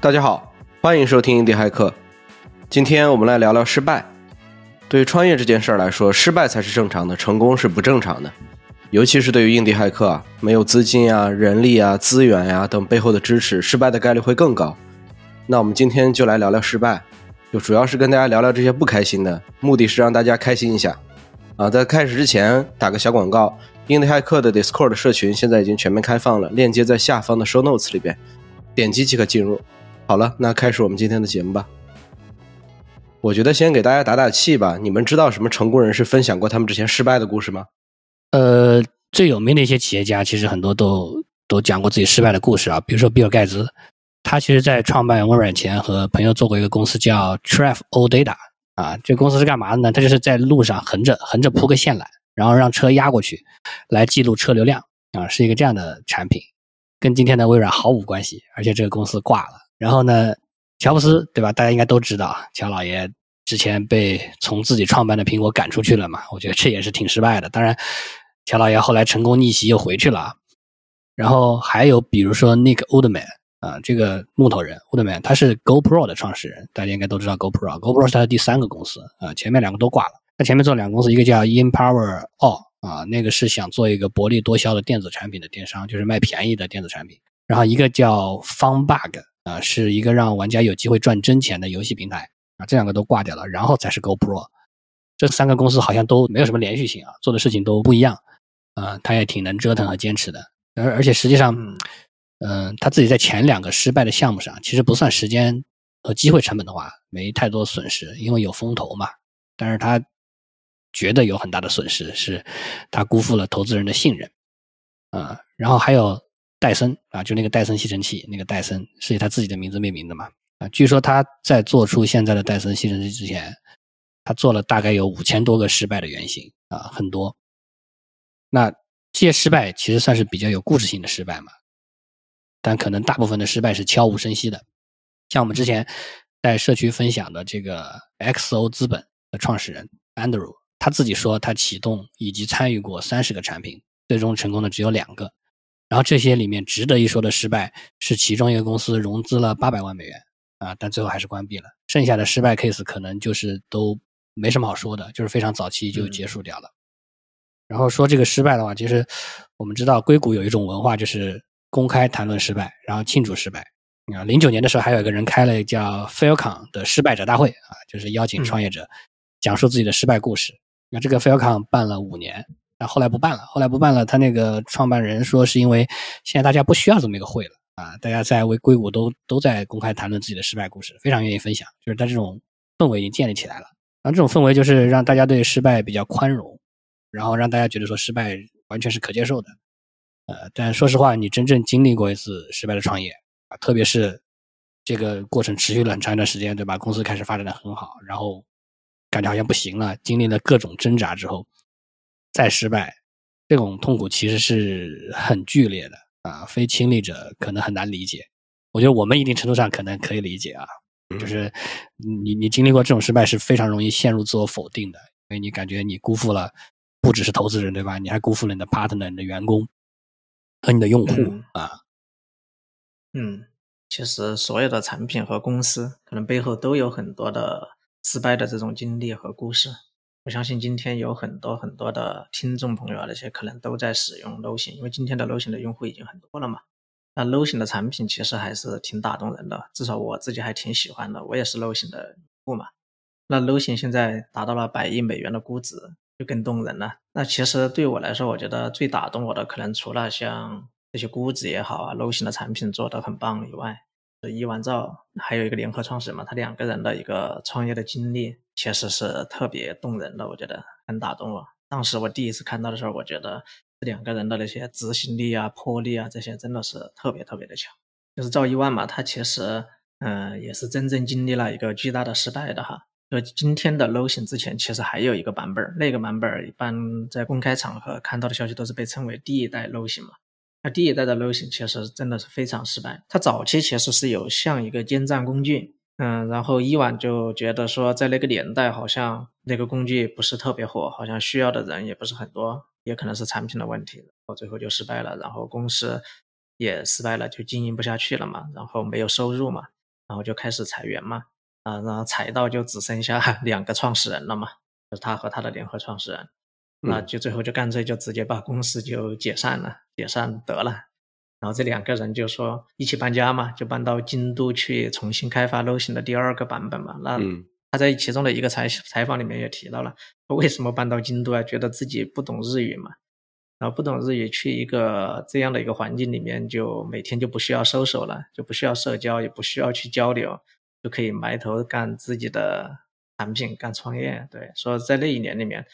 大家好，欢迎收听印地骇客。今天我们来聊聊失败。对于创业这件事儿来说，失败才是正常的，成功是不正常的。尤其是对于印地骇客啊，没有资金啊、人力啊、资源呀等背后的支持，失败的概率会更高。那我们今天就来聊聊失败，就主要是跟大家聊聊这些不开心的，目的是让大家开心一下。啊，在开始之前打个小广告，印地骇客的 Discord 社群现在已经全面开放了，链接在下方的 Show Notes 里边，点击即可进入。好了，那开始我们今天的节目吧。我觉得先给大家打打气吧。你们知道什么成功人士分享过他们之前失败的故事吗？呃，最有名的一些企业家，其实很多都都讲过自己失败的故事啊。比如说比尔盖茨，他其实在创办微软前和朋友做过一个公司叫 t r a f o Data 啊。这公司是干嘛的呢？他就是在路上横着横着铺个线缆，然后让车压过去，来记录车流量啊，是一个这样的产品，跟今天的微软毫无关系。而且这个公司挂了。然后呢？乔布斯对吧？大家应该都知道，乔老爷之前被从自己创办的苹果赶出去了嘛？我觉得这也是挺失败的。当然，乔老爷后来成功逆袭又回去了。然后还有比如说 Nick Woodman 啊，这个木头人 Woodman，他是 GoPro 的创始人，大家应该都知道 GoPro，GoPro 是他的第三个公司啊，前面两个都挂了。他前面做两个公司，一个叫 InPower All 啊，那个是想做一个薄利多销的电子产品的电商，就是卖便宜的电子产品。然后一个叫 FunBug。啊，是一个让玩家有机会赚真钱的游戏平台啊，这两个都挂掉了，然后才是 GoPro，这三个公司好像都没有什么连续性啊，做的事情都不一样啊，他也挺能折腾和坚持的，而而且实际上，嗯，他自己在前两个失败的项目上，其实不算时间和机会成本的话，没太多损失，因为有风投嘛，但是他觉得有很大的损失，是他辜负了投资人的信任。啊，然后还有。戴森啊，就那个戴森吸尘器，那个戴森是以他自己的名字命名的嘛？啊，据说他在做出现在的戴森吸尘器之前，他做了大概有五千多个失败的原型啊，很多。那这些失败其实算是比较有故事性的失败嘛？但可能大部分的失败是悄无声息的。像我们之前在社区分享的这个 XO 资本的创始人 Andrew，他自己说他启动以及参与过三十个产品，最终成功的只有两个。然后这些里面值得一说的失败是其中一个公司融资了八百万美元啊，但最后还是关闭了。剩下的失败 case 可能就是都没什么好说的，就是非常早期就结束掉了。然后说这个失败的话，其实我们知道硅谷有一种文化，就是公开谈论失败，然后庆祝失败。啊，零九年的时候还有一个人开了叫 Failcon 的失败者大会啊，就是邀请创业者讲述自己的失败故事。那这个 Failcon 办了五年。那后来不办了，后来不办了。他那个创办人说，是因为现在大家不需要这么一个会了啊，大家在为硅谷都都在公开谈论自己的失败故事，非常愿意分享。就是他这种氛围已经建立起来了，然后这种氛围就是让大家对失败比较宽容，然后让大家觉得说失败完全是可接受的。呃，但说实话，你真正经历过一次失败的创业啊，特别是这个过程持续了很长一段时间，对吧？公司开始发展的很好，然后感觉好像不行了，经历了各种挣扎之后。再失败，这种痛苦其实是很剧烈的啊，非亲历者可能很难理解。我觉得我们一定程度上可能可以理解啊，就是你你经历过这种失败是非常容易陷入自我否定的，因为你感觉你辜负了不只是投资人对吧？你还辜负了你的 partner、你的员工和你的用户啊。嗯，其实所有的产品和公司可能背后都有很多的失败的这种经历和故事。我相信今天有很多很多的听众朋友啊，那些可能都在使用 l o 型，因为今天的 l o 型的用户已经很多了嘛。那 l o 型的产品其实还是挺打动人的，至少我自己还挺喜欢的。我也是 l o 型的用户嘛。那 l o 型现在达到了百亿美元的估值，就更动人了。那其实对我来说，我觉得最打动我的，可能除了像这些估值也好啊 l o 型的产品做得很棒以外，伊万兆还有一个联合创始人嘛，他两个人的一个创业的经历。确实是特别动人的，我觉得很打动我。当时我第一次看到的时候，我觉得这两个人的那些执行力啊、魄力啊，这些真的是特别特别的强。就是赵一万嘛，他其实嗯也是真正经历了一个巨大的失败的哈。就今天的 Lotion 之前，其实还有一个版本儿，那个版本儿一般在公开场合看到的消息都是被称为第一代 Lotion 嘛。那第一代的 l o 型其实真的是非常失败，它早期其实是有像一个奸诈工具。嗯，然后伊万就觉得说，在那个年代，好像那个工具不是特别火，好像需要的人也不是很多，也可能是产品的问题，到最后就失败了，然后公司也失败了，就经营不下去了嘛，然后没有收入嘛，然后就开始裁员嘛，啊，然后裁到就只剩下两个创始人了嘛，就是他和他的联合创始人，那就最后就干脆就直接把公司就解散了，解散得了。然后这两个人就说一起搬家嘛，就搬到京都去重新开发 Lotion 的第二个版本嘛。那他在其中的一个采采访里面也提到了，为什么搬到京都啊？觉得自己不懂日语嘛。然后不懂日语，去一个这样的一个环境里面，就每天就不需要收手了，就不需要社交，也不需要去交流，就可以埋头干自己的产品，干创业。对，所以在那一年里面，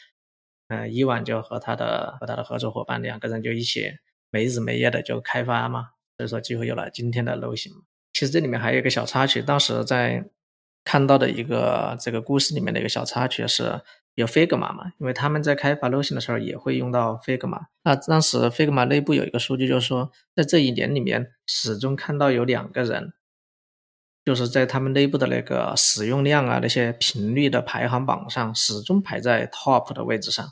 嗯，伊万就和他的和他的合作伙伴两个人就一起没日没夜的就开发嘛，所以说就会有了今天的 Low 型。其实这里面还有一个小插曲，当时在看到的一个这个故事里面的一个小插曲是。有 Figma 嘛？因为他们在开发 Lotion 的时候也会用到 Figma。那当时 Figma 内部有一个数据，就是说，在这一年里面，始终看到有两个人，就是在他们内部的那个使用量啊、那些频率的排行榜上，始终排在 Top 的位置上。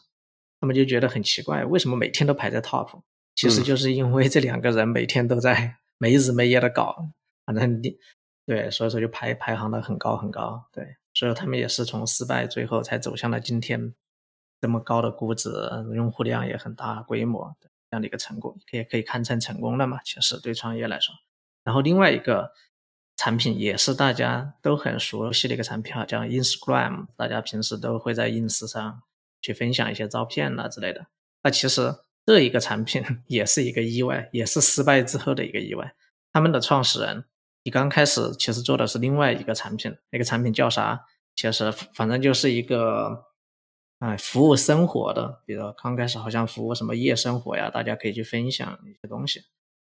他们就觉得很奇怪，为什么每天都排在 Top？其实就是因为这两个人每天都在没日没夜的搞，反正你对，所以说就排排行的很高很高，对。所以他们也是从失败，最后才走向了今天这么高的估值，用户量也很大规模的这样的一个成果，也可以堪称成功了嘛？其实对创业来说，然后另外一个产品也是大家都很熟悉的一个产品哈，叫 Instagram，大家平时都会在 ins 上去分享一些照片啊之类的。那其实这一个产品 也是一个意外，也是失败之后的一个意外。他们的创始人。你刚开始其实做的是另外一个产品，那个产品叫啥？其实反正就是一个，哎，服务生活的，比如刚开始好像服务什么夜生活呀，大家可以去分享一些东西，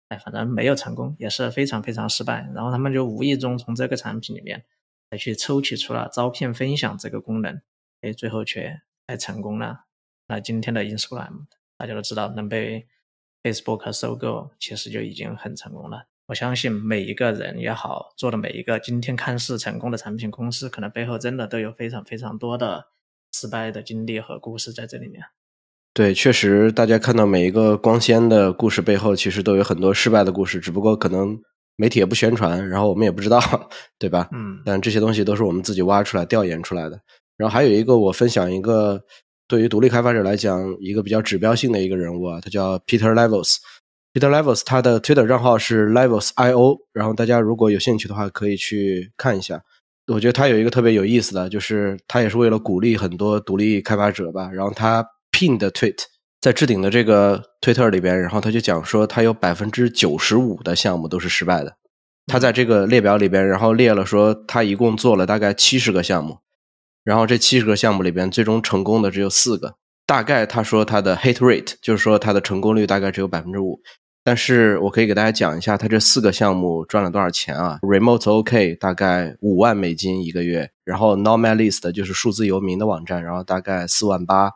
哎，反正没有成功，也是非常非常失败。然后他们就无意中从这个产品里面，才去抽取出了招聘分享这个功能，哎，最后却还成功了。那今天的 Instagram 大家都知道能被 Facebook 收购，其实就已经很成功了。我相信每一个人也好，做的每一个今天看似成功的产品公司，可能背后真的都有非常非常多的失败的经历和故事在这里面。对，确实，大家看到每一个光鲜的故事背后，其实都有很多失败的故事，只不过可能媒体也不宣传，然后我们也不知道，对吧？嗯。但这些东西都是我们自己挖出来、调研出来的。然后还有一个，我分享一个对于独立开发者来讲一个比较指标性的一个人物啊，他叫 Peter Levels。Peter Levels，他的 Twitter 账号是 Levels.io，然后大家如果有兴趣的话，可以去看一下。我觉得他有一个特别有意思的，就是他也是为了鼓励很多独立开发者吧。然后他 pin 的 tweet 在置顶的这个 Twitter 里边，然后他就讲说，他有百分之九十五的项目都是失败的。他在这个列表里边，然后列了说，他一共做了大概七十个项目，然后这七十个项目里边，最终成功的只有四个。大概他说他的 hit rate 就是说他的成功率大概只有百分之五。但是我可以给大家讲一下，他这四个项目赚了多少钱啊？Remote OK 大概五万美金一个月，然后 Nomadlist 就是数字游民的网站，然后大概四万八，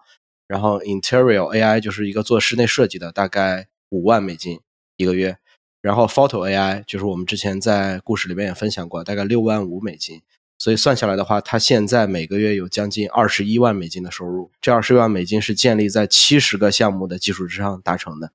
然后 Interior AI 就是一个做室内设计的，大概五万美金一个月，然后 Photo AI 就是我们之前在故事里面也分享过，大概六万五美金，所以算下来的话，他现在每个月有将近二十一万美金的收入，这二十一万美金是建立在七十个项目的基础之上达成的。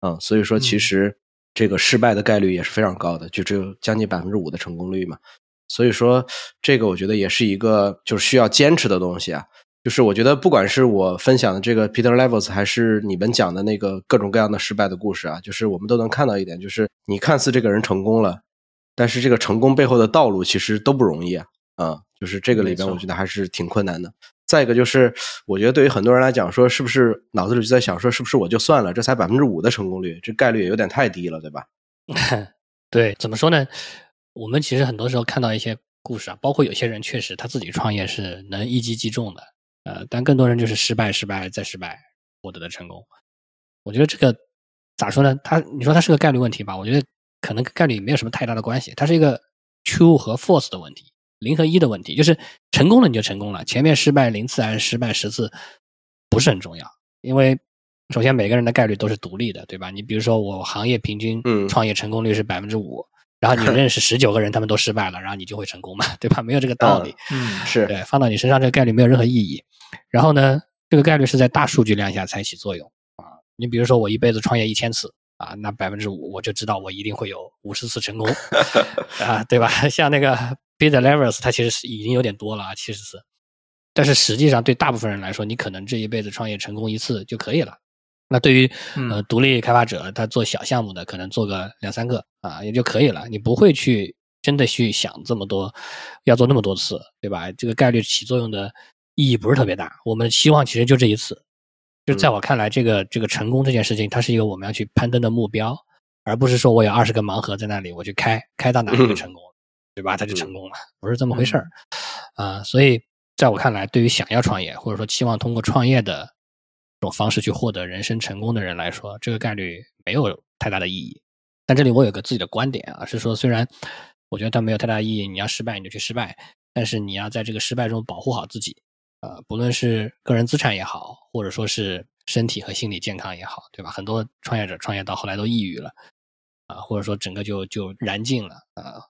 嗯，所以说其实这个失败的概率也是非常高的，就只有将近百分之五的成功率嘛。所以说这个我觉得也是一个就是需要坚持的东西啊。就是我觉得不管是我分享的这个 Peter Levels，还是你们讲的那个各种各样的失败的故事啊，就是我们都能看到一点，就是你看似这个人成功了，但是这个成功背后的道路其实都不容易啊。啊，就是这个里边我觉得还是挺困难的。再一个就是，我觉得对于很多人来讲，说是不是脑子里就在想，说是不是我就算了，这才百分之五的成功率，这概率也有点太低了，对吧？对，怎么说呢？我们其实很多时候看到一些故事啊，包括有些人确实他自己创业是能一击即中的，呃，但更多人就是失败、失败再失败获得的成功。我觉得这个咋说呢？他你说他是个概率问题吧？我觉得可能跟概率没有什么太大的关系，它是一个 true 和 false 的问题。零和一的问题，就是成功了你就成功了，前面失败零次还是失败十次，不是很重要。因为首先每个人的概率都是独立的，对吧？你比如说我行业平均创业成功率是百分之五，然后你 认识十九个人，他们都失败了，然后你就会成功嘛，对吧？没有这个道理。嗯，是对，放到你身上这个概率没有任何意义。然后呢，这个概率是在大数据量下才起作用啊。你比如说我一辈子创业一千次，啊，那百分之五我就知道我一定会有五十次成功 啊，对吧？像那个 Peter Levers，他其实是已经有点多了啊，七十次。但是实际上对大部分人来说，你可能这一辈子创业成功一次就可以了。那对于呃独立开发者，他做小项目的，可能做个两三个啊也就可以了。你不会去真的去想这么多，要做那么多次，对吧？这个概率起作用的意义不是特别大。我们希望其实就这一次。就在我看来，这个这个成功这件事情，它是一个我们要去攀登的目标，而不是说我有二十个盲盒在那里，我去开开到哪里就成功，对吧？它就成功了，不是这么回事儿啊。所以在我看来，对于想要创业或者说期望通过创业的。这种方式去获得人生成功的人来说，这个概率没有太大的意义。但这里我有个自己的观点啊，是说虽然我觉得它没有太大意义，你要失败你就去失败，但是你要在这个失败中保护好自己，呃，不论是个人资产也好，或者说是身体和心理健康也好，对吧？很多创业者创业到后来都抑郁了，啊，或者说整个就就燃尽了，啊，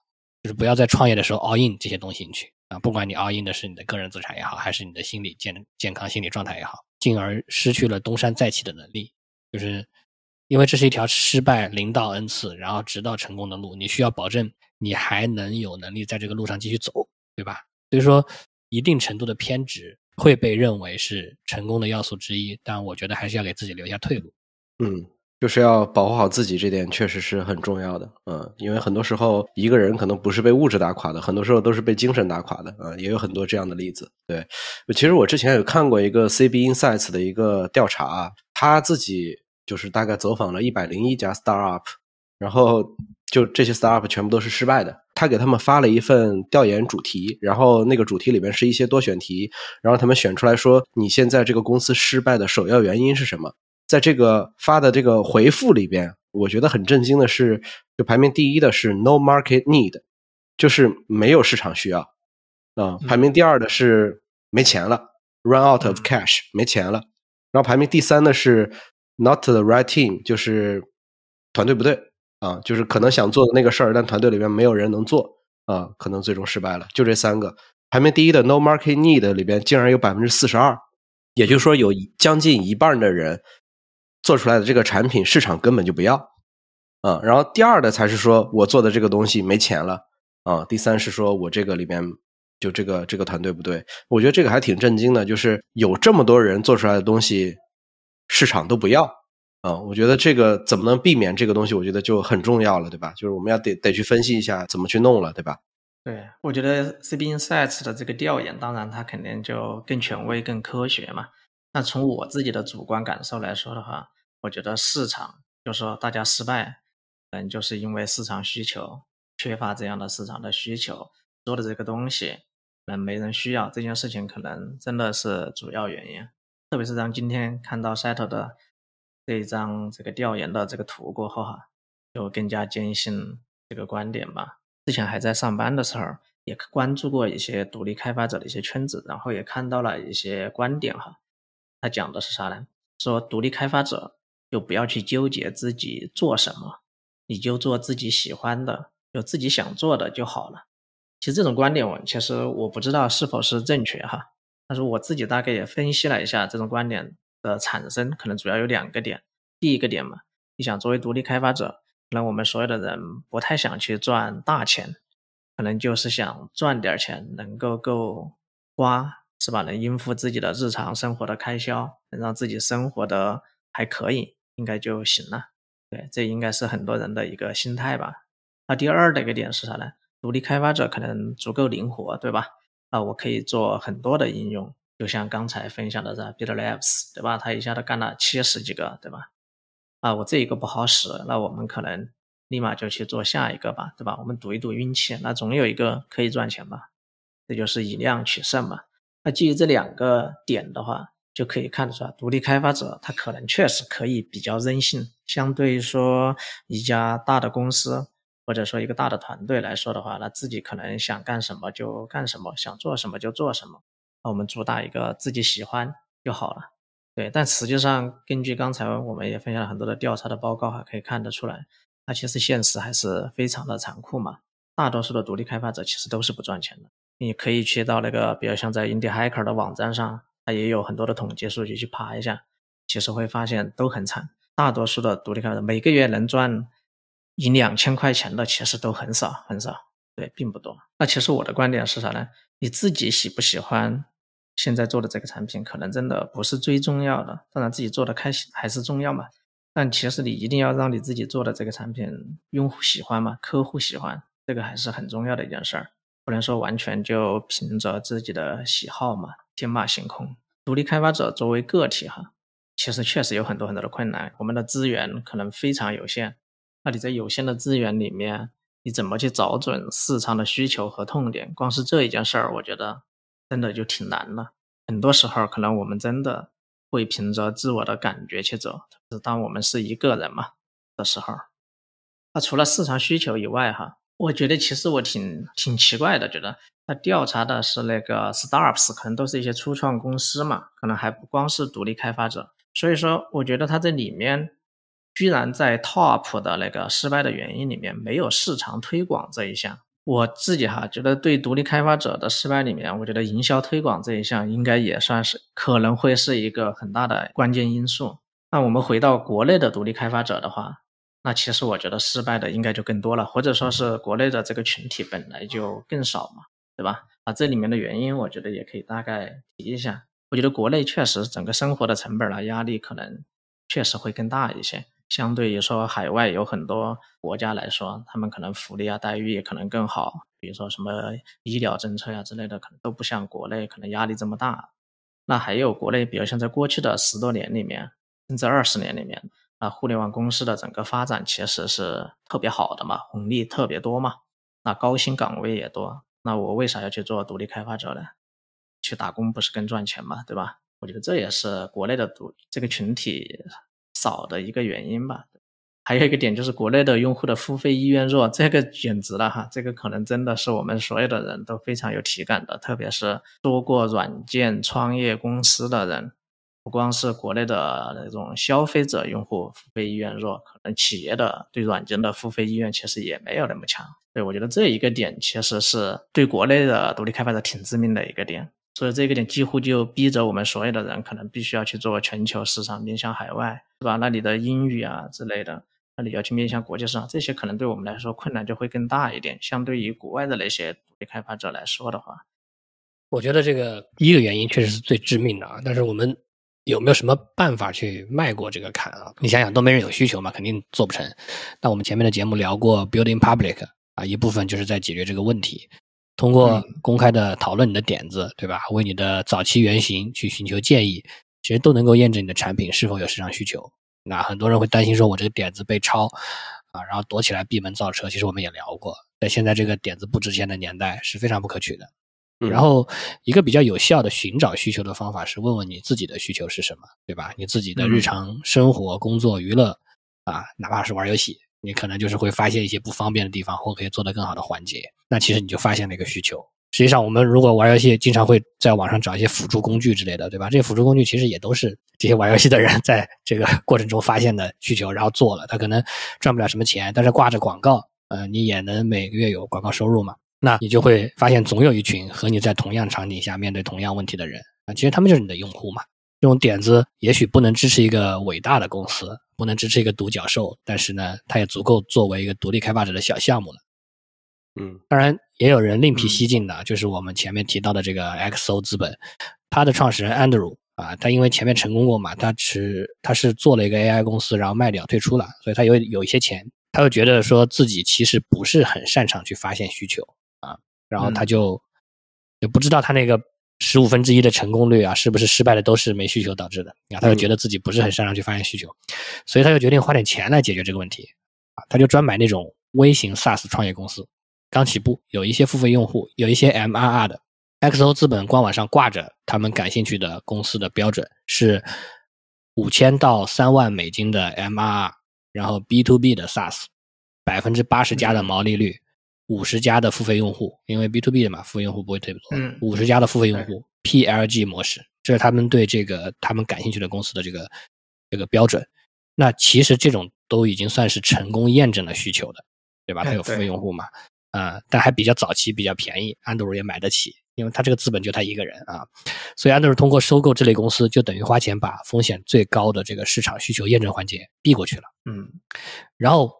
就是不要在创业的时候 all in 这些东西去啊，不管你 all in 的是你的个人资产也好，还是你的心理健健康、心理状态也好。进而失去了东山再起的能力，就是因为这是一条失败零到 n 次，然后直到成功的路，你需要保证你还能有能力在这个路上继续走，对吧？所以说，一定程度的偏执会被认为是成功的要素之一，但我觉得还是要给自己留下退路。嗯。就是要保护好自己，这点确实是很重要的，嗯，因为很多时候一个人可能不是被物质打垮的，很多时候都是被精神打垮的，啊，也有很多这样的例子。对，其实我之前有看过一个 CB Insights 的一个调查，他自己就是大概走访了一百零一家 startup，然后就这些 startup 全部都是失败的，他给他们发了一份调研主题，然后那个主题里面是一些多选题，然后他们选出来说你现在这个公司失败的首要原因是什么？在这个发的这个回复里边，我觉得很震惊的是，就排名第一的是 no market need，就是没有市场需要啊。排名第二的是没钱了，run out of cash，没钱了。然后排名第三的是 not the right team，就是团队不对啊，就是可能想做的那个事儿，但团队里边没有人能做啊，可能最终失败了。就这三个，排名第一的 no market need 里边竟然有百分之四十二，也就是说有将近一半的人。做出来的这个产品市场根本就不要，啊，然后第二的才是说我做的这个东西没钱了，啊，第三是说我这个里面就这个这个团队不对，我觉得这个还挺震惊的，就是有这么多人做出来的东西市场都不要，啊，我觉得这个怎么能避免这个东西，我觉得就很重要了，对吧？就是我们要得得去分析一下怎么去弄了，对吧？对，我觉得 CB Insights 的这个调研，当然它肯定就更权威、更科学嘛。那从我自己的主观感受来说的话，我觉得市场就说大家失败，嗯，就是因为市场需求缺乏这样的市场的需求，做的这个东西嗯没人需要，这件事情可能真的是主要原因。特别是当今天看到 Set 的这一张这个调研的这个图过后哈，就更加坚信这个观点吧。之前还在上班的时候，也关注过一些独立开发者的一些圈子，然后也看到了一些观点哈。他讲的是啥呢？说独立开发者就不要去纠结自己做什么，你就做自己喜欢的，有自己想做的就好了。其实这种观点，我其实我不知道是否是正确哈。但是我自己大概也分析了一下这种观点的产生，可能主要有两个点。第一个点嘛，你想作为独立开发者，可能我们所有的人不太想去赚大钱，可能就是想赚点钱能够够花。是吧？能应付自己的日常生活的开销，能让自己生活的还可以，应该就行了。对，这应该是很多人的一个心态吧。那第二的一个点是啥呢？独立开发者可能足够灵活，对吧？啊，我可以做很多的应用，就像刚才分享的这 BitLabs，对吧？他一下子干了七十几个，对吧？啊，我这一个不好使，那我们可能立马就去做下一个吧，对吧？我们赌一赌运气，那总有一个可以赚钱吧？这就是以量取胜嘛。那基于这两个点的话，就可以看得出来，独立开发者他可能确实可以比较任性。相对于说一家大的公司或者说一个大的团队来说的话，那自己可能想干什么就干什么，想做什么就做什么。那我们主打一个自己喜欢就好了。对，但实际上根据刚才我们也分享了很多的调查的报告哈，可以看得出来，那其实现实还是非常的残酷嘛。大多数的独立开发者其实都是不赚钱的。你可以去到那个，比如像在 Indie Hacker 的网站上，它也有很多的统计数据去爬一下，其实会发现都很惨。大多数的独立开发者每个月能赚一两千块钱的，其实都很少很少，对，并不多。那其实我的观点是啥呢？你自己喜不喜欢现在做的这个产品，可能真的不是最重要的。当然，自己做的开心还是重要嘛。但其实你一定要让你自己做的这个产品用户喜欢嘛，客户喜欢，这个还是很重要的一件事儿。不能说完全就凭着自己的喜好嘛，天马行空。独立开发者作为个体哈，其实确实有很多很多的困难。我们的资源可能非常有限，那你在有限的资源里面，你怎么去找准市场的需求和痛点？光是这一件事儿，我觉得真的就挺难了。很多时候，可能我们真的会凭着自我的感觉去走。是当我们是一个人嘛的时候，那除了市场需求以外，哈。我觉得其实我挺挺奇怪的，觉得他调查的是那个 startups，可能都是一些初创公司嘛，可能还不光是独立开发者。所以说，我觉得他这里面居然在 top 的那个失败的原因里面没有市场推广这一项。我自己哈觉得对独立开发者的失败里面，我觉得营销推广这一项应该也算是可能会是一个很大的关键因素。那我们回到国内的独立开发者的话。那其实我觉得失败的应该就更多了，或者说是国内的这个群体本来就更少嘛，对吧？啊，这里面的原因我觉得也可以大概提一下。我觉得国内确实整个生活的成本啊压力可能确实会更大一些，相对于说海外有很多国家来说，他们可能福利啊待遇也可能更好，比如说什么医疗政策呀之类的，可能都不像国内可能压力这么大。那还有国内，比如像在过去的十多年里面，甚至二十年里面。那互联网公司的整个发展其实是特别好的嘛，红利特别多嘛，那高薪岗位也多，那我为啥要去做独立开发者呢？去打工不是更赚钱嘛，对吧？我觉得这也是国内的独这个群体少的一个原因吧。还有一个点就是国内的用户的付费意愿弱，这个简直了哈，这个可能真的是我们所有的人都非常有体感的，特别是做过软件创业公司的人。不光是国内的那种消费者用户付费意愿弱，可能企业的对软件的付费意愿其实也没有那么强。对我觉得这一个点其实是对国内的独立开发者挺致命的一个点，所以这个点几乎就逼着我们所有的人可能必须要去做全球市场，面向海外，是吧？那你的英语啊之类的，那你要去面向国际市场，这些可能对我们来说困难就会更大一点。相对于国外的那些独立开发者来说的话，我觉得这个第一个原因确实是最致命的啊，但是我们。有没有什么办法去迈过这个坎啊？你想想，都没人有需求嘛，肯定做不成。那我们前面的节目聊过，building public 啊，一部分就是在解决这个问题，通过公开的讨论你的点子，对吧？为你的早期原型去寻求建议，其实都能够验证你的产品是否有市场需求。那很多人会担心说，我这个点子被抄啊，然后躲起来闭门造车。其实我们也聊过，在现在这个点子不值钱的年代，是非常不可取的。然后，一个比较有效的寻找需求的方法是问问你自己的需求是什么，对吧？你自己的日常生活、工作、娱乐，啊，哪怕是玩游戏，你可能就是会发现一些不方便的地方，或可以做得更好的环节。那其实你就发现了一个需求。实际上，我们如果玩游戏，经常会在网上找一些辅助工具之类的，对吧？这些辅助工具其实也都是这些玩游戏的人在这个过程中发现的需求，然后做了。他可能赚不了什么钱，但是挂着广告，呃，你也能每个月有广告收入嘛。那你就会发现，总有一群和你在同样场景下面对同样问题的人啊，其实他们就是你的用户嘛。这种点子也许不能支持一个伟大的公司，不能支持一个独角兽，但是呢，它也足够作为一个独立开发者的小项目了。嗯，当然也有人另辟蹊径的，就是我们前面提到的这个 XO 资本，它的创始人 Andrew 啊，他因为前面成功过嘛，他持他是做了一个 AI 公司，然后卖掉退出了，所以他有有一些钱，他又觉得说自己其实不是很擅长去发现需求。然后他就也不知道他那个十五分之一的成功率啊，是不是失败的都是没需求导致的啊？他就觉得自己不是很擅长去发现需求，所以他就决定花点钱来解决这个问题啊！他就专买那种微型 SaaS 创业公司，刚起步，有一些付费用户，有一些 MRR 的。XO 资本官网上挂着他们感兴趣的公司的标准是五千到三万美金的 MRR，然后 B to B 的 SaaS，百分之八十加的毛利率。五十家的付费用户，因为 B to B 的嘛，付费用户不会特别多。五十家的付费用户，PLG 模式，这是他们对这个他们感兴趣的公司的这个这个标准。那其实这种都已经算是成功验证了需求的，对吧？它有付费用户嘛，啊，但还比较早期，比较便宜，安德鲁也买得起，因为他这个资本就他一个人啊，所以安德鲁通过收购这类公司，就等于花钱把风险最高的这个市场需求验证环节避过去了。嗯，然后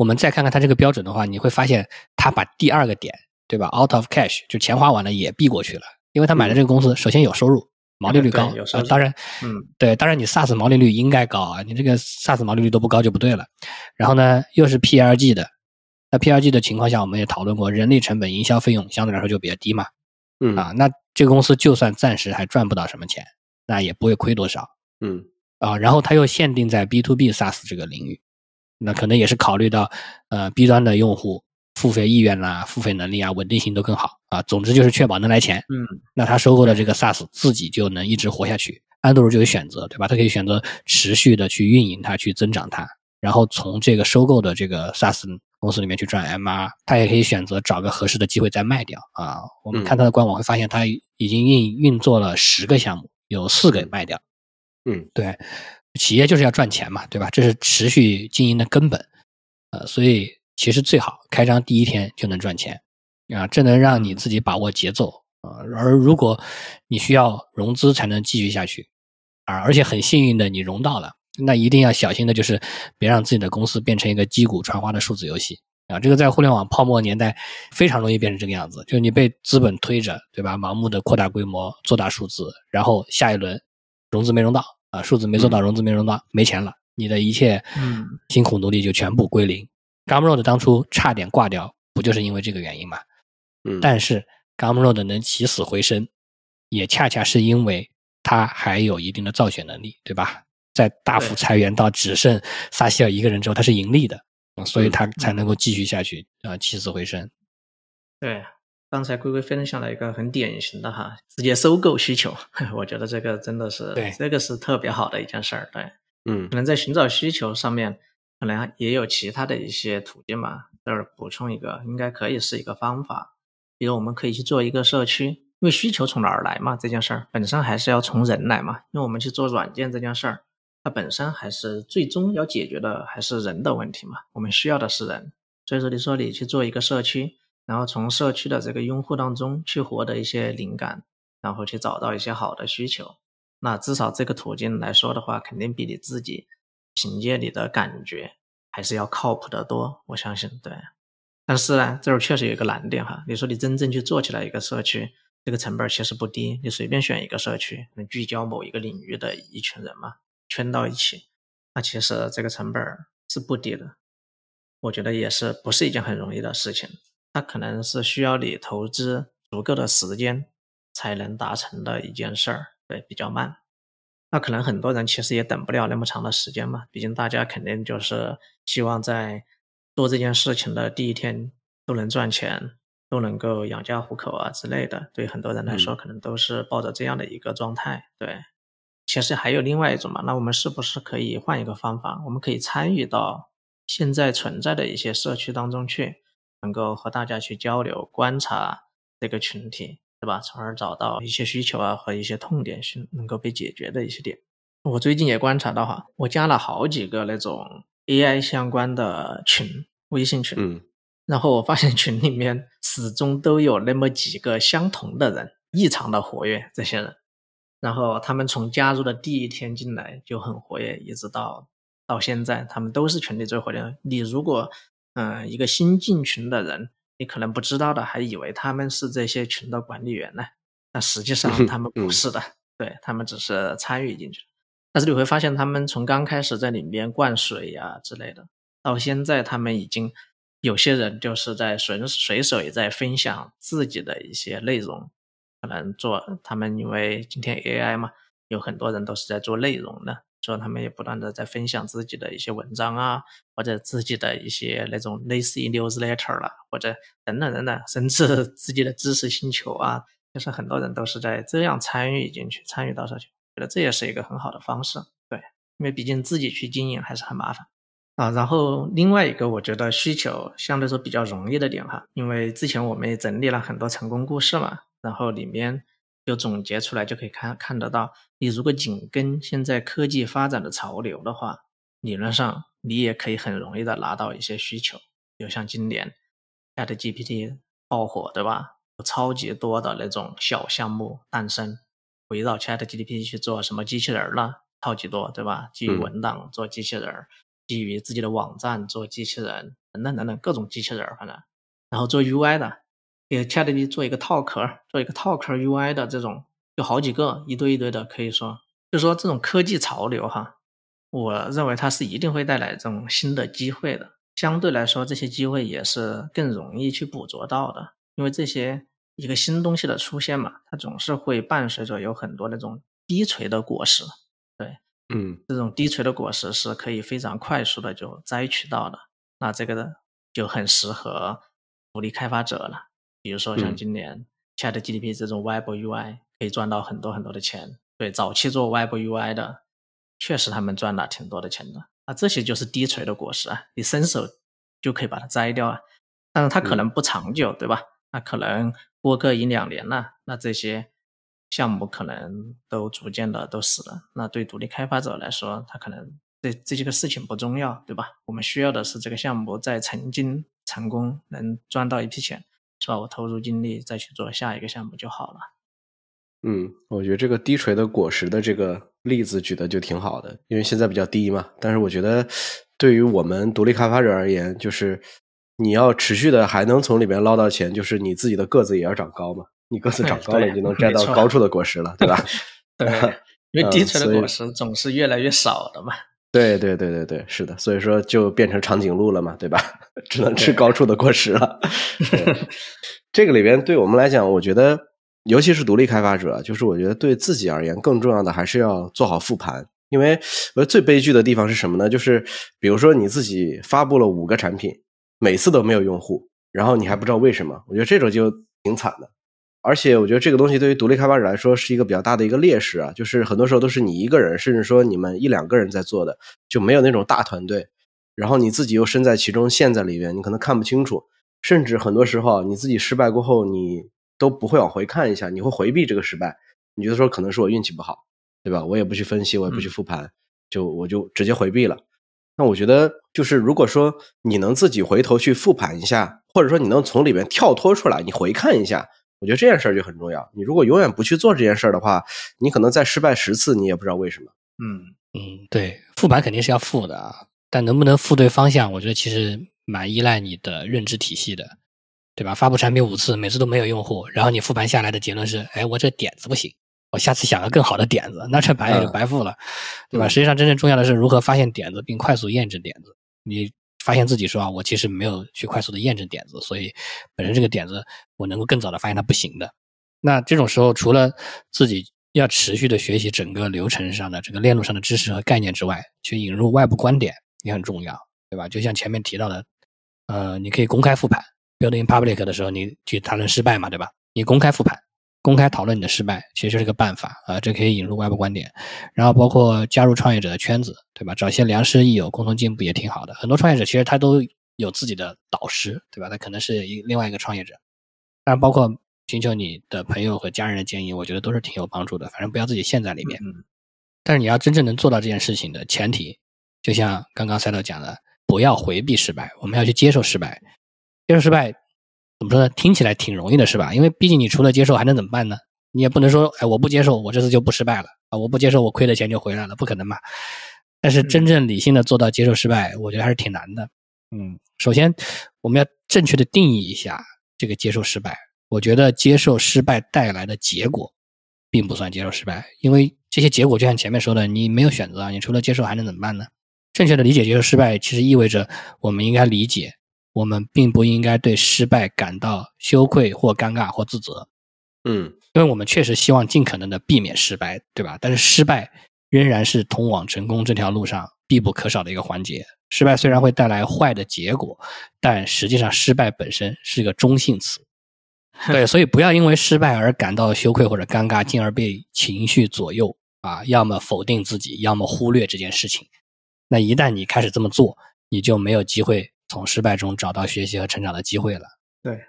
我们再看看它这个标准的话，你会发现他把第二个点，对吧？out of cash 就钱花完了也避过去了，因为他买的这个公司首先有收入，毛利率高啊，当然，嗯，对，当然你 SaaS 毛利率应该高啊，你这个 SaaS 毛利率都不高就不对了。然后呢，又是 PLG 的。那 PLG 的情况下，我们也讨论过，人力成本、营销费用相对来说就比较低嘛。嗯啊，那这个公司就算暂时还赚不到什么钱，那也不会亏多少。嗯啊，然后它又限定在 B to B SaaS 这个领域，那可能也是考虑到呃 B 端的用户付费意愿啦、付费能力啊、稳定性都更好啊。总之就是确保能来钱。嗯，那他收购的这个 SaaS 自己就能一直活下去。安德鲁就有选择，对吧？他可以选择持续的去运营它、去增长它，然后从这个收购的这个 SaaS。公司里面去赚 MR，他也可以选择找个合适的机会再卖掉啊。我们看他的官网会发现，他已经运运作了十个项目，有四个卖掉。嗯，对，企业就是要赚钱嘛，对吧？这是持续经营的根本。呃，所以其实最好开张第一天就能赚钱啊，这能让你自己把握节奏啊。而如果你需要融资才能继续下去啊，而且很幸运的你融到了。那一定要小心的就是，别让自己的公司变成一个击鼓传花的数字游戏啊！这个在互联网泡沫年代非常容易变成这个样子，就是你被资本推着，对吧？盲目的扩大规模，做大数字，然后下一轮融资没融到啊，数字没做到，融资没融到，没钱了，你的一切辛苦努力就全部归零。Gumroad 当初差点挂掉，不就是因为这个原因吗？嗯，但是 Gumroad 能起死回生，也恰恰是因为它还有一定的造血能力，对吧？在大幅裁员到只剩萨希尔一个人之后，他是盈利的，所以他才能够继续下去，啊，起死回生。对，刚才龟龟分享了一个很典型的哈，直接收购需求，我觉得这个真的是，对，这个是特别好的一件事儿。对，嗯，可能在寻找需求上面，可能也有其他的一些途径嘛。这儿补充一个，应该可以是一个方法，比如我们可以去做一个社区，因为需求从哪儿来嘛？这件事儿本身还是要从人来嘛，因为我们去做软件这件事儿。它本身还是最终要解决的还是人的问题嘛？我们需要的是人，所以说你说你去做一个社区，然后从社区的这个用户当中去获得一些灵感，然后去找到一些好的需求，那至少这个途径来说的话，肯定比你自己凭借你的感觉还是要靠谱的多。我相信，对。但是呢，这儿确实有一个难点哈。你说你真正去做起来一个社区，这个成本其实不低，你随便选一个社区，能聚焦某一个领域的一群人嘛？圈到一起，那其实这个成本是不低的，我觉得也是不是一件很容易的事情。它可能是需要你投资足够的时间才能达成的一件事儿，对，比较慢。那可能很多人其实也等不了那么长的时间嘛，毕竟大家肯定就是希望在做这件事情的第一天都能赚钱，都能够养家糊口啊之类的。对很多人来说，可能都是抱着这样的一个状态，对。其实还有另外一种嘛，那我们是不是可以换一个方法？我们可以参与到现在存在的一些社区当中去，能够和大家去交流、观察这个群体，对吧？从而找到一些需求啊和一些痛点是能够被解决的一些点。我最近也观察到哈，我加了好几个那种 AI 相关的群，微信群，嗯，然后我发现群里面始终都有那么几个相同的人，异常的活跃，这些人。然后他们从加入的第一天进来就很活跃，一直到到现在，他们都是群里最活跃的。你如果嗯一个新进群的人，你可能不知道的，还以为他们是这些群的管理员呢。但实际上他们不是的，对他们只是参与进去。但是你会发现，他们从刚开始在里面灌水呀之类的，到现在他们已经有些人就是在随随手也在分享自己的一些内容。可能做他们，因为今天 AI 嘛，有很多人都是在做内容的，所以他们也不断的在分享自己的一些文章啊，或者自己的一些那种类似于 newsletter 了，或者等等等等，甚至 自己的知识星球啊，就是很多人都是在这样参与进去，参与到社区，觉得这也是一个很好的方式。对，因为毕竟自己去经营还是很麻烦啊。然后另外一个，我觉得需求相对说比较容易的点哈，因为之前我们也整理了很多成功故事嘛。然后里面就总结出来，就可以看看得到，你如果紧跟现在科技发展的潮流的话，理论上你也可以很容易的拿到一些需求。比如像今年 ChatGPT 爆火，对吧？有超级多的那种小项目诞生，围绕 Chat GPT 去做什么机器人了，超级多，对吧？基于文档做机器人，基于自己的网站做机器人，等等等等各种机器人，反正，然后做 UI 的，给 Chat GPT 做一个套壳，做一个套壳 UI 的这种，有好几个，一堆一堆的，可以说，就说这种科技潮流哈，我认为它是一定会带来这种新的机会的。相对来说，这些机会也是更容易去捕捉到的，因为这些一个新东西的出现嘛，它总是会伴随着有很多那种低垂的果实，对，嗯，这种低垂的果实是可以非常快速的就摘取到的，那这个呢就很适合独立开发者了。比如说像今年 Chat GPT 这种 Web UI 可以赚到很多很多的钱，对，早期做 Web UI 的，确实他们赚了挺多的钱的。那这些就是低垂的果实啊，你伸手就可以把它摘掉啊，但是它可能不长久，对吧？那可能过个一两年了，那这些项目可能都逐渐的都死了。那对独立开发者来说，他可能这这些个事情不重要，对吧？我们需要的是这个项目在曾经成功，能赚到一批钱，是吧？我投入精力再去做下一个项目就好了。嗯，我觉得这个低垂的果实的这个例子举的就挺好的，因为现在比较低嘛。但是我觉得，对于我们独立开发者而言，就是你要持续的还能从里面捞到钱，就是你自己的个子也要长高嘛。你个子长高了，你就能摘到高处的果实了，对吧？对，因为 低垂的果实总是越来越少的嘛。对对对对对，是的，所以说就变成长颈鹿了嘛，对吧？只能吃高处的果实了。这个里边对我们来讲，我觉得。尤其是独立开发者，就是我觉得对自己而言更重要的还是要做好复盘。因为我觉得最悲剧的地方是什么呢？就是比如说你自己发布了五个产品，每次都没有用户，然后你还不知道为什么。我觉得这种就挺惨的。而且我觉得这个东西对于独立开发者来说是一个比较大的一个劣势啊，就是很多时候都是你一个人，甚至说你们一两个人在做的，就没有那种大团队。然后你自己又身在其中，陷在里面，你可能看不清楚，甚至很多时候你自己失败过后，你。都不会往回看一下，你会回避这个失败。你觉得说可能是我运气不好，对吧？我也不去分析，我也不去复盘，就我就直接回避了。那我觉得就是如果说你能自己回头去复盘一下，或者说你能从里面跳脱出来，你回看一下，我觉得这件事儿就很重要。你如果永远不去做这件事儿的话，你可能再失败十次，你也不知道为什么。嗯嗯，对，复盘肯定是要复的啊，但能不能复对方向，我觉得其实蛮依赖你的认知体系的。对吧？发布产品五次，每次都没有用户，然后你复盘下来的结论是：哎，我这点子不行，我下次想个更好的点子，那这白也就白复了，对吧？实际上，真正重要的是如何发现点子并快速验证点子。你发现自己说啊，我其实没有去快速的验证点子，所以本身这个点子我能够更早的发现它不行的。那这种时候，除了自己要持续的学习整个流程上的这个链路上的知识和概念之外，去引入外部观点也很重要，对吧？就像前面提到的，呃，你可以公开复盘。Building public 的时候，你去谈论失败嘛，对吧？你公开复盘，公开讨论你的失败，其实是个办法啊。这可以引入外部观点，然后包括加入创业者的圈子，对吧？找一些良师益友，共同进步也挺好的。很多创业者其实他都有自己的导师，对吧？他可能是一另外一个创业者，当然包括寻求你的朋友和家人的建议，我觉得都是挺有帮助的。反正不要自己陷在里面。但是你要真正能做到这件事情的前提，就像刚刚赛道讲的，不要回避失败，我们要去接受失败。接受失败怎么说呢？听起来挺容易的，是吧？因为毕竟你除了接受还能怎么办呢？你也不能说，哎，我不接受，我这次就不失败了啊！我不接受，我亏的钱就回来了，不可能嘛。但是真正理性的做到接受失败，我觉得还是挺难的。嗯，首先我们要正确的定义一下这个接受失败。我觉得接受失败带来的结果，并不算接受失败，因为这些结果就像前面说的，你没有选择，你除了接受还能怎么办呢？正确的理解接受失败，其实意味着我们应该理解。我们并不应该对失败感到羞愧或尴尬或自责，嗯，因为我们确实希望尽可能的避免失败，对吧？但是失败仍然是通往成功这条路上必不可少的一个环节。失败虽然会带来坏的结果，但实际上失败本身是一个中性词，对，所以不要因为失败而感到羞愧或者尴尬，进而被情绪左右啊，要么否定自己，要么忽略这件事情。那一旦你开始这么做，你就没有机会。从失败中找到学习和成长的机会了。对，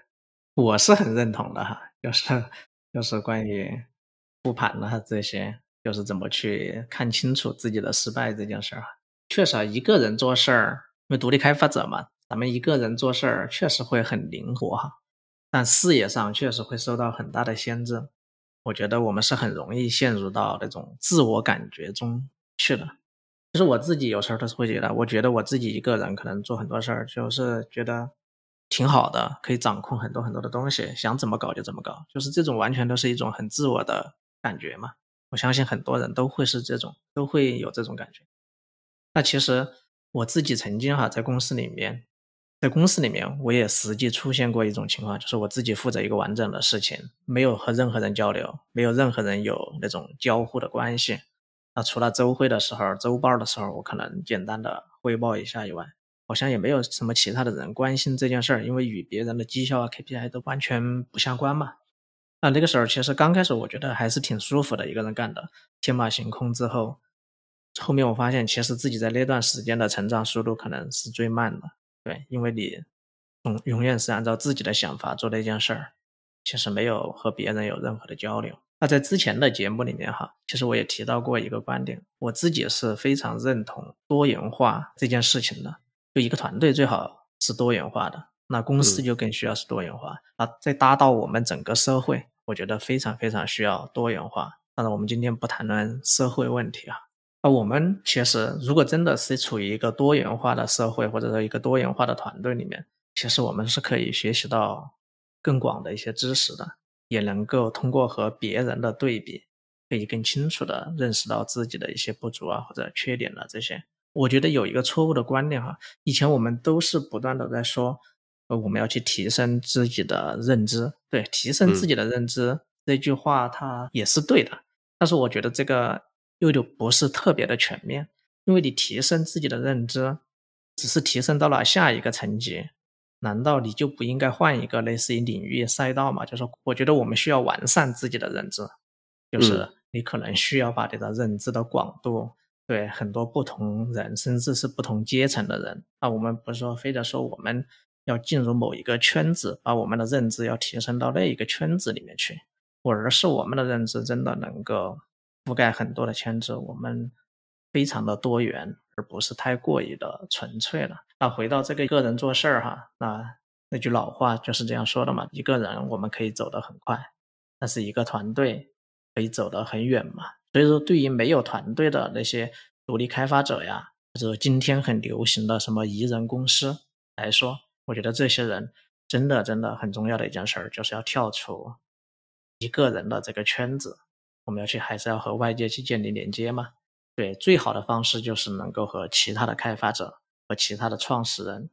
我是很认同的哈，就是就是关于复盘了这些，就是怎么去看清楚自己的失败这件事儿。确实，一个人做事儿，因为独立开发者嘛，咱们一个人做事儿确实会很灵活哈。但视野上确实会受到很大的限制。我觉得我们是很容易陷入到那种自我感觉中去的。其实我自己有时候都是会觉得，我觉得我自己一个人可能做很多事儿，就是觉得挺好的，可以掌控很多很多的东西，想怎么搞就怎么搞，就是这种完全都是一种很自我的感觉嘛。我相信很多人都会是这种，都会有这种感觉。那其实我自己曾经哈在公司里面。在公司里面，我也实际出现过一种情况，就是我自己负责一个完整的事情，没有和任何人交流，没有任何人有那种交互的关系。那除了周会的时候、周报的时候，我可能简单的汇报一下以外，好像也没有什么其他的人关心这件事儿，因为与别人的绩效啊、KPI 都完全不相关嘛。那那个时候，其实刚开始我觉得还是挺舒服的，一个人干的天马行空。之后，后面我发现，其实自己在那段时间的成长速度可能是最慢的。对，因为你永永远是按照自己的想法做的一件事儿，其实没有和别人有任何的交流。那在之前的节目里面哈，其实我也提到过一个观点，我自己是非常认同多元化这件事情的。就一个团队最好是多元化的，那公司就更需要是多元化。那再搭到我们整个社会，我觉得非常非常需要多元化。当然，我们今天不谈论社会问题啊。那我们其实，如果真的是处于一个多元化的社会，或者说一个多元化的团队里面，其实我们是可以学习到更广的一些知识的，也能够通过和别人的对比，可以更清楚的认识到自己的一些不足啊或者缺点啊这些。我觉得有一个错误的观念哈，以前我们都是不断的在说，呃，我们要去提升自己的认知，对，提升自己的认知这句话它也是对的，但是我觉得这个。又就不是特别的全面，因为你提升自己的认知，只是提升到了下一个层级，难道你就不应该换一个类似于领域赛道吗？就是我觉得我们需要完善自己的认知，就是你可能需要把你的认知的广度，对很多不同人，甚至是不同阶层的人，那我们不是说非得说我们要进入某一个圈子，把我们的认知要提升到那一个圈子里面去，而是我们的认知真的能够。覆盖很多的圈子，我们非常的多元，而不是太过于的纯粹了。那回到这个个人做事儿哈，那那句老话就是这样说的嘛：一个人我们可以走得很快，但是一个团队可以走得很远嘛。所以说，对于没有团队的那些独立开发者呀，或者今天很流行的什么一人公司来说，我觉得这些人真的真的很重要的一件事儿，就是要跳出一个人的这个圈子。我们要去，还是要和外界去建立连接嘛？对，最好的方式就是能够和其他的开发者和其他的创始人，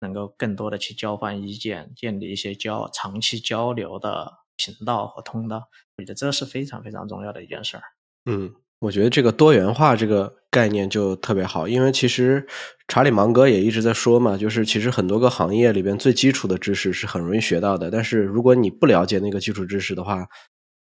能够更多的去交换意见，建立一些交长期交流的频道和通道。我觉得这是非常非常重要的一件事儿。嗯，我觉得这个多元化这个概念就特别好，因为其实查理芒格也一直在说嘛，就是其实很多个行业里边最基础的知识是很容易学到的，但是如果你不了解那个基础知识的话，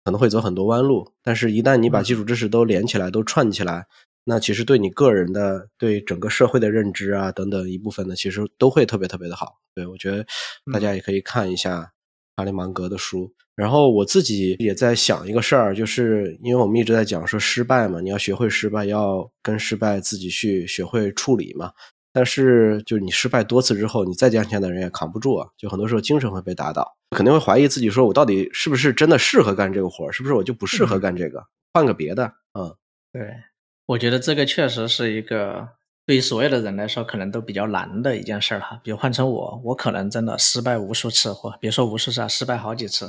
可能会走很多弯路，但是，一旦你把基础知识都连起来、都串起来，那其实对你个人的、对整个社会的认知啊等等一部分呢，其实都会特别特别的好。对我觉得大家也可以看一下查理芒格的书。然后我自己也在想一个事儿，就是因为我们一直在讲说失败嘛，你要学会失败，要跟失败自己去学会处理嘛。但是，就是你失败多次之后，你再坚强的人也扛不住啊！就很多时候精神会被打倒，肯定会怀疑自己，说我到底是不是真的适合干这个活儿是不是我就不适合干这个，换个别的？嗯，对，我觉得这个确实是一个对于所有的人来说，可能都比较难的一件事儿哈。比如换成我，我可能真的失败无数次，或别说无数次啊，失败好几次，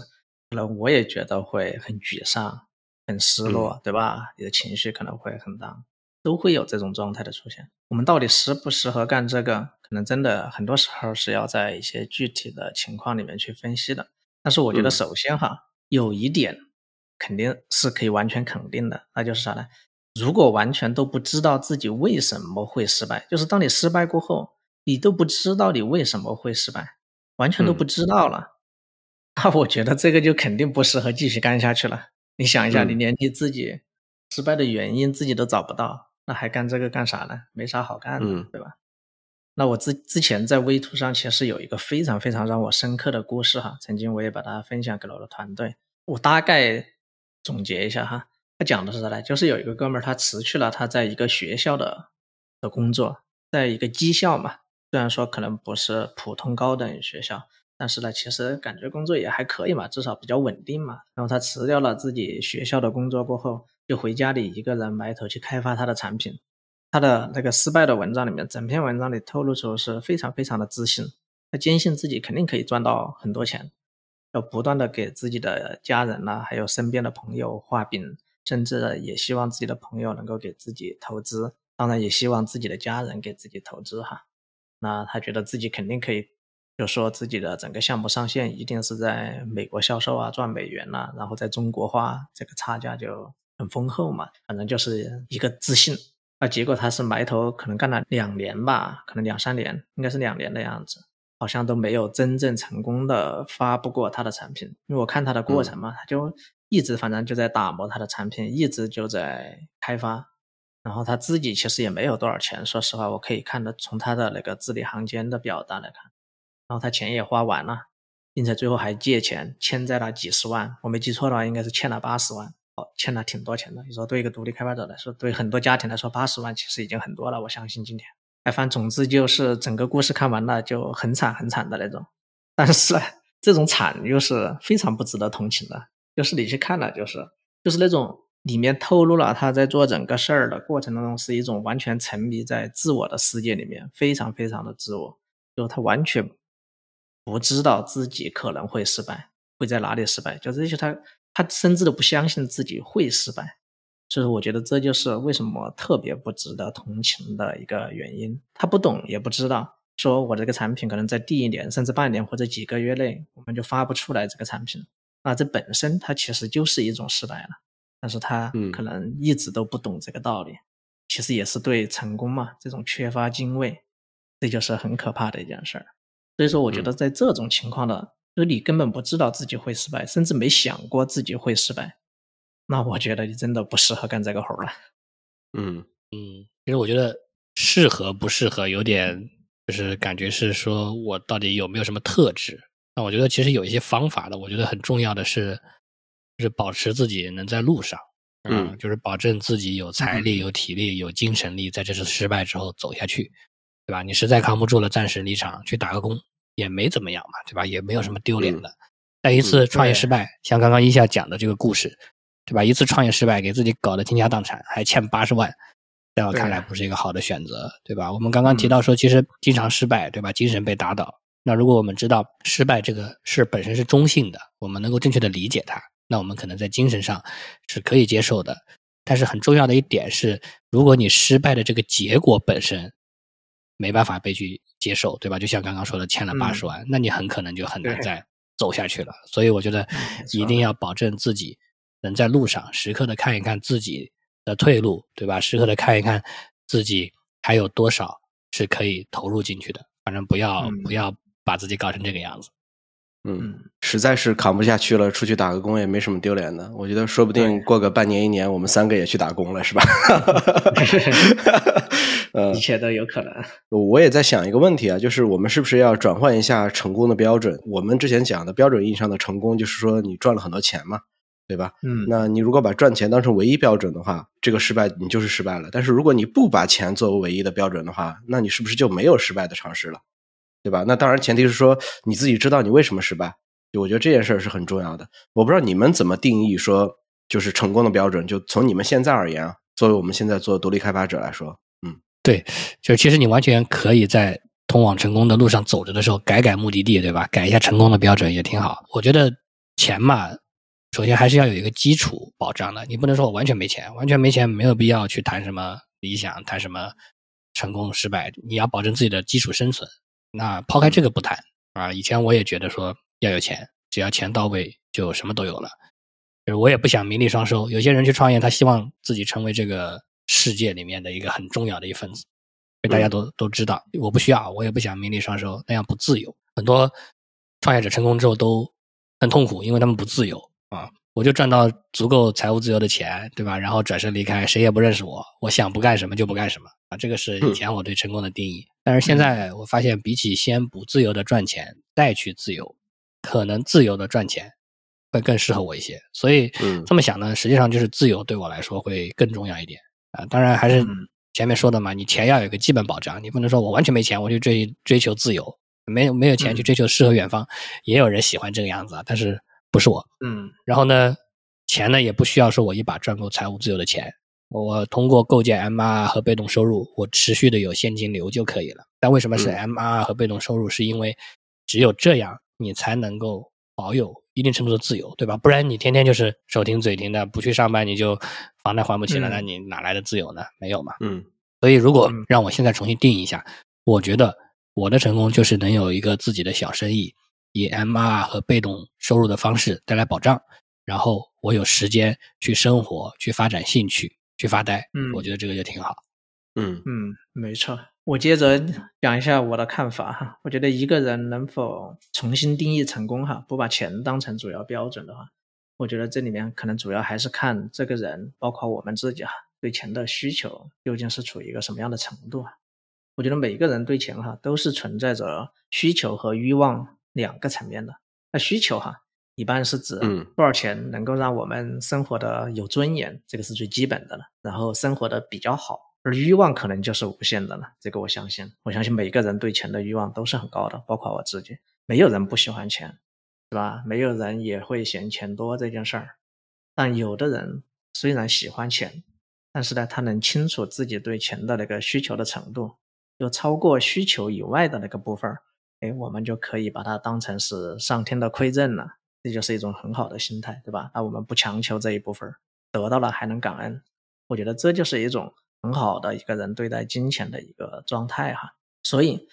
可能我也觉得会很沮丧、很失落，对吧？你的情绪可能会很大。都会有这种状态的出现。我们到底适不适合干这个，可能真的很多时候是要在一些具体的情况里面去分析的。但是我觉得，首先哈，有一点肯定是可以完全肯定的，那就是啥呢？如果完全都不知道自己为什么会失败，就是当你失败过后，你都不知道你为什么会失败，完全都不知道了，那我觉得这个就肯定不适合继续干下去了。你想一下，你连你自己失败的原因自己都找不到。那还干这个干啥呢？没啥好干的，对吧？那我之之前在微图上其实有一个非常非常让我深刻的故事哈，曾经我也把它分享给了我的团队。我大概总结一下哈，他讲的是啥呢？就是有一个哥们儿他辞去了他在一个学校的的工作，在一个技校嘛，虽然说可能不是普通高等学校，但是呢，其实感觉工作也还可以嘛，至少比较稳定嘛。然后他辞掉了自己学校的工作过后，就回家里一个人埋头去开发他的产品。他的那个失败的文章里面，整篇文章里透露出是非常非常的自信，他坚信自己肯定可以赚到很多钱，要不断的给自己的家人呐，还有身边的朋友画饼，甚至也希望自己的朋友能够给自己投资，当然也希望自己的家人给自己投资哈。那他觉得自己肯定可以，就说自己的整个项目上线一定是在美国销售啊，赚美元呐，然后在中国花，这个差价就很丰厚嘛，反正就是一个自信。那结果他是埋头可能干了两年吧，可能两三年，应该是两年的样子，好像都没有真正成功的发布过他的产品。因为我看他的过程嘛，他就一直反正就在打磨他的产品，一直就在开发。然后他自己其实也没有多少钱，说实话，我可以看得从他的那个字里行间的表达来看。然后他钱也花完了，并且最后还借钱欠债了几十万，我没记错的话，应该是欠了八十万。哦欠了挺多钱的，你说对一个独立开发者来说，对很多家庭来说，八十万其实已经很多了。我相信今天，哎，反正总之就是整个故事看完了就很惨很惨的那种。但是这种惨又是非常不值得同情的，就是你去看了，就是就是那种里面透露了他在做整个事儿的过程当中是一种完全沉迷在自我的世界里面，非常非常的自我，就是他完全不知道自己可能会失败，会在哪里失败，就这些他。他甚至都不相信自己会失败，所以我觉得这就是为什么特别不值得同情的一个原因。他不懂也不知道，说我这个产品可能在第一年甚至半年或者几个月内我们就发不出来这个产品，那这本身它其实就是一种失败了。但是他可能一直都不懂这个道理，其实也是对成功嘛这种缺乏敬畏，这就是很可怕的一件事儿。所以说，我觉得在这种情况的。就是你根本不知道自己会失败，甚至没想过自己会失败，那我觉得你真的不适合干这个活了。嗯嗯，其实我觉得适合不适合有点，就是感觉是说我到底有没有什么特质？那我觉得其实有一些方法的，我觉得很重要的是，就是保持自己能在路上，嗯，就是保证自己有财力、有体力、有精神力，在这次失败之后走下去，对吧？你实在扛不住了，暂时离场去打个工。也没怎么样嘛，对吧？也没有什么丢脸的。但一次创业失败，像刚刚一下讲的这个故事，对吧？一次创业失败，给自己搞得倾家荡产，还欠八十万，在我看来不是一个好的选择，对吧？我们刚刚提到说，其实经常失败，对吧？精神被打倒。那如果我们知道失败这个事本身是中性的，我们能够正确的理解它，那我们可能在精神上是可以接受的。但是很重要的一点是，如果你失败的这个结果本身没办法被去。接受对吧？就像刚刚说的，欠了八十万，那你很可能就很难再走下去了。所以我觉得一定要保证自己能在路上时刻的看一看自己的退路，对吧？时刻的看一看自己还有多少是可以投入进去的。反正不要不要把自己搞成这个样子。嗯，实在是扛不下去了，出去打个工也没什么丢脸的。我觉得说不定过个半年一年，我们三个也去打工了，是吧？一切都有可能。我也在想一个问题啊，就是我们是不是要转换一下成功的标准？我们之前讲的标准意义上的成功，就是说你赚了很多钱嘛，对吧？嗯，那你如果把赚钱当成唯一标准的话，这个失败你就是失败了。但是如果你不把钱作为唯一的标准的话，那你是不是就没有失败的尝试了？对吧？那当然，前提是说你自己知道你为什么失败。就我觉得这件事儿是很重要的。我不知道你们怎么定义说就是成功的标准。就从你们现在而言啊，作为我们现在做独立开发者来说，嗯，对，就其实你完全可以在通往成功的路上走着的时候改改目的地，对吧？改一下成功的标准也挺好。我觉得钱嘛，首先还是要有一个基础保障的。你不能说我完全没钱，完全没钱没有必要去谈什么理想，谈什么成功失败。你要保证自己的基础生存。那抛开这个不谈啊，以前我也觉得说要有钱，只要钱到位就什么都有了。就是我也不想名利双收。有些人去创业，他希望自己成为这个世界里面的一个很重要的一份子，被大家都都知道。我不需要，我也不想名利双收，那样不自由。很多创业者成功之后都很痛苦，因为他们不自由啊。我就赚到足够财务自由的钱，对吧？然后转身离开，谁也不认识我。我想不干什么就不干什么啊！这个是以前我对成功的定义。但是现在我发现，比起先不自由的赚钱，再去自由，可能自由的赚钱会更适合我一些。所以这么想呢，实际上就是自由对我来说会更重要一点啊。当然还是前面说的嘛，你钱要有一个基本保障，你不能说我完全没钱，我就追追求自由，没有没有钱去嗯追求诗和远方，也有人喜欢这个样子啊，但是不是我。嗯然后呢，钱呢也不需要说我一把赚够财务自由的钱，我通过构建 MR 和被动收入，我持续的有现金流就可以了。但为什么是嗯 MR 和被动收入？是因为只有这样，你才能够保有一定程度的自由，对吧？不然你天天就是手停嘴停的，不去上班，你就房贷还不起了，嗯那你哪来的自由呢？没有嘛。嗯所以，如果嗯让我现在重新定义一下，我觉得我的成功就是能有一个自己的小生意，以 MR 和被动收入的方式带来保障，然后我有时间去生活、去发展兴趣、去发呆。嗯我觉得这个就挺好。嗯嗯，没错。我接着讲一下我的看法哈。我觉得一个人能否重新定义成功哈，不把钱当成主要标准的话，我觉得这里面可能主要还是看这个人，包括我们自己哈，对钱的需求究竟是处于一个什么样的程度啊？我觉得每个人对钱哈都是存在着需求和欲望两个层面的。那需求哈，一般是指嗯多少钱能够让我们生活的有尊严，这个是最基本的了。然后生活的比较好，而欲望可能就是无限的了。这个我相信，我相信每个人对钱的欲望都是很高的，包括我自己。没有人不喜欢钱，是吧？没有人也会嫌钱多这件事儿。但有的人虽然喜欢钱，但是呢，他能清楚自己对钱的那个需求的程度，就超过需求以外的那个部分儿，哎，我们就可以把它当成是上天的馈赠了，这就是一种很好的心态，对吧？那我们不强求这一部分，得到了还能感恩，我觉得这就是一种很好的一个人对待金钱的一个状态哈。所以，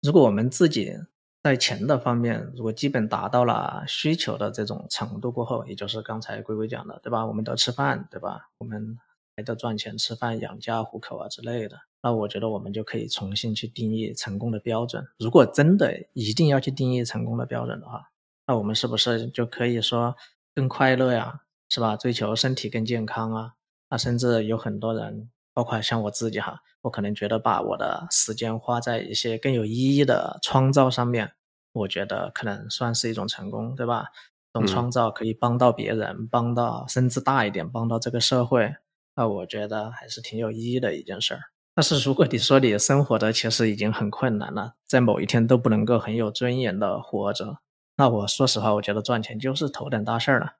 如果我们自己在钱的方面，如果基本达到了需求的这种程度过后，也就是刚才龟龟讲的，对吧？我们得吃饭，对吧？我们还得赚钱吃饭、养家糊口啊之类的。那我觉得我们就可以重新去定义成功的标准。如果真的一定要去定义成功的标准的话，那我们是不是就可以说更快乐呀？是吧？追求身体更健康啊？啊甚至有很多人，包括像我自己哈，我可能觉得把我的时间花在一些更有意义的创造上面，我觉得可能算是一种成功，对吧？这种嗯创造可以帮到别人，帮到甚至大一点，帮到这个社会，那我觉得还是挺有意义的一件事儿。但是如果你说你生活的其实已经很困难了，在某一天都不能够很有尊严的活着，那我说实话，我觉得赚钱就是头等大事儿了。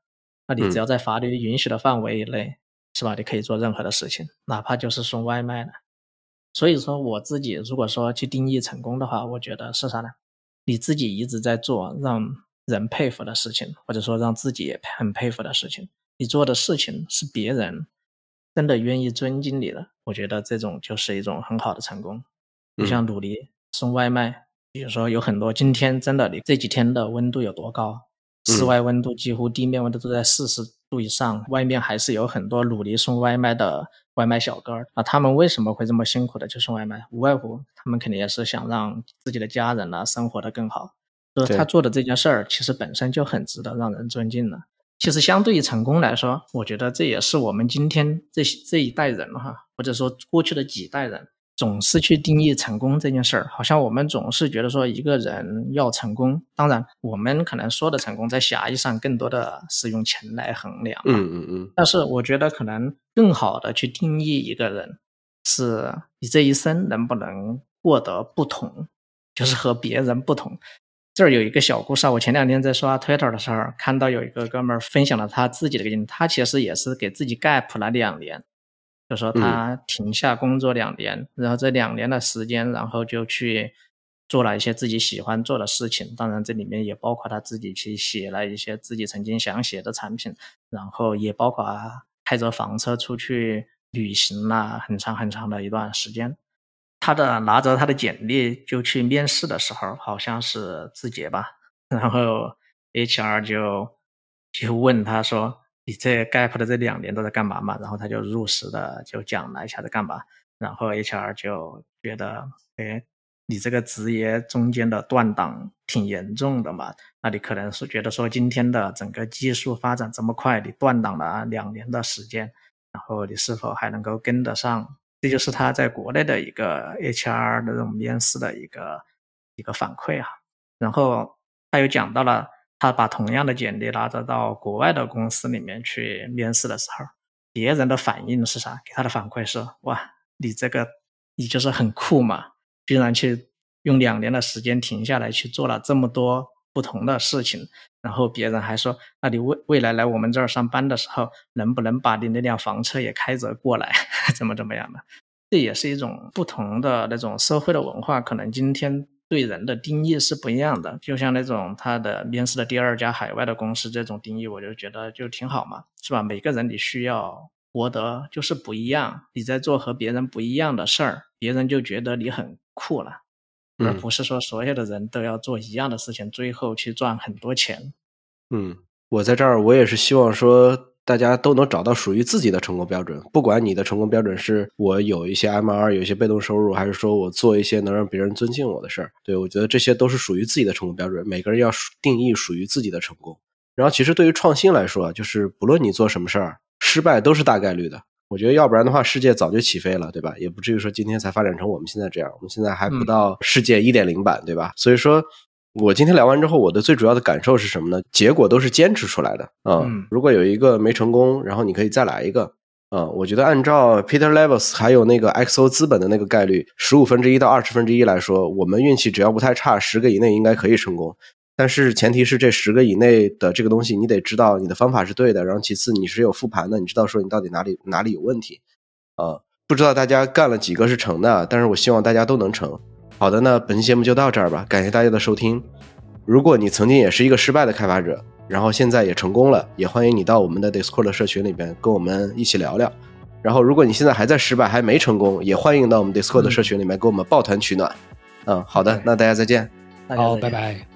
那你只要在法律允许的范围以内，是吧？你可以做任何的事情，哪怕就是送外卖呢。所以说，我自己如果说去定义成功的话，我觉得是啥呢？你自己一直在做让人佩服的事情，或者说让自己也很佩服的事情，你做的事情是别人真的愿意尊敬你的，我觉得这种就是一种很好的成功。就像努力送外卖，比如说有很多今天真的你这几天的温度有多高，室嗯外温度几乎地面温度都在四十度以上，外面还是有很多努力送外卖的外卖小哥儿啊。他们为什么会这么辛苦的去送外卖？无外乎他们肯定也是想让自己的家人呢、生活的更好。就是他做的这件事儿，其实本身就很值得让人尊敬了。其实相对于成功来说，我觉得这也是我们今天这这一代人哈，或者说过去的几代人，总是去定义成功这件事儿，好像我们总是觉得说一个人要成功，当然我们可能说的成功，在狭义上更多的是用钱来衡量。嗯嗯嗯但是我觉得可能更好的去定义一个人，是你这一生能不能过得不同，就是和别人不同。这儿有一个小故事啊，我前两天在刷 Twitter 的时候，看到有一个哥们儿分享了他自己的一个经历，他其实也是给自己 gap 了两年，就说他停下工作两年，然后这两年的时间，然后就去做了一些自己喜欢做的事情，当然这里面也包括他自己去写了一些自己曾经想写的产品，然后也包括啊开着房车出去旅行了很长很长的一段时间。他的拿着他的简历就去面试的时候，好像是字节吧，然后 HR 就就问他说：“你这 gap 的这两年都在干嘛嘛？”然后他就如实的就讲了一下在干嘛，然后 HR 就觉得，哎，你这个职业中间的断档挺严重的嘛，那你可能是觉得说今天的整个技术发展这么快，你断档了两年的时间，然后你是否还能够跟得上？这就是他在国内的一个 HR 的这种面试的一个一个反馈啊、然后他又讲到了，他把同样的简历拿着到国外的公司里面去面试的时候，别人的反应是啥？给他的反馈是：哇，你这个你就是很酷嘛，居然去用两年的时间停下来去做了这么多不同的事情，然后别人还说，那你未未来来我们这儿上班的时候，能不能把你那辆房车也开着过来，怎么怎么样的？这也是一种不同的那种社会的文化，可能今天对人的定义是不一样的。就像那种他的面试的第二家海外的公司这种定义，我就觉得就挺好嘛，是吧？每个人你需要活得就是不一样，你在做和别人不一样的事儿，别人就觉得你很酷了。而不是说所有的人都要做一样的事情，最后去赚很多钱。嗯，我在这儿，我也是希望说，大家都能找到属于自己的成功标准。不管你的成功标准是我有一些 MR，有一些被动收入，还是说我做一些能让别人尊敬我的事儿，对我觉得这些都是属于自己的成功标准。每个人要定义属于自己的成功。然后，其实对于创新来说，就是不论你做什么事儿，失败都是大概率的。我觉得要不然的话，世界早就起飞了，对吧？也不至于说今天才发展成我们现在这样。我们现在还不到世界一点零版，对吧？所以说，我今天聊完之后，我的最主要的感受是什么呢？结果都是坚持出来的啊。如果有一个没成功，然后你可以再来一个啊。我觉得按照 Peter Levels 还有那个 XO 资本的那个概率，十五分之一到二十分之一来说，我们运气只要不太差，十个以内应该可以成功。但是前提是这十个以内的这个东西，你得知道你的方法是对的。然后其次你是有复盘的，你知道说你到底哪里哪里有问题，啊，不知道大家干了几个是成的，但是我希望大家都能成。好的，那本期节目就到这儿吧，感谢大家的收听。如果你曾经也是一个失败的开发者，然后现在也成功了，也欢迎你到我们的 Discord 社群里边跟我们一起聊聊。然后如果你现在还在失败还没成功，也欢迎到我们 Discord 社群里面跟我们抱团取暖。嗯，好的，那大家再见。好，拜拜。